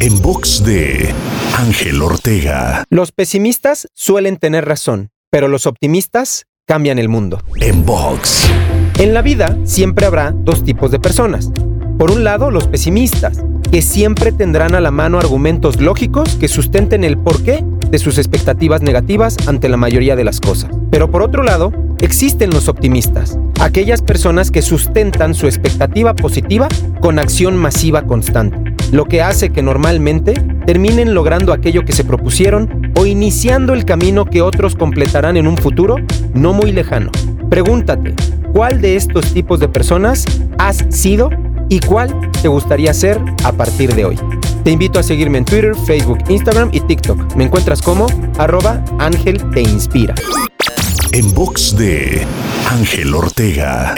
En box de Ángel Ortega. Los pesimistas suelen tener razón, pero los optimistas cambian el mundo. En box. En la vida siempre habrá dos tipos de personas. Por un lado, los pesimistas, que siempre tendrán a la mano argumentos lógicos que sustenten el porqué de sus expectativas negativas ante la mayoría de las cosas. Pero por otro lado, existen los optimistas, aquellas personas que sustentan su expectativa positiva con acción masiva constante, lo que hace que normalmente terminen logrando aquello que se propusieron o iniciando el camino que otros completarán en un futuro no muy lejano. Pregúntate, ¿cuál de estos tipos de personas has sido y cuál te gustaría ser a partir de hoy. Te invito a seguirme en Twitter, Facebook, Instagram y TikTok. Me encuentras como arroba Ángel Te Inspira. En box de Ángel Ortega.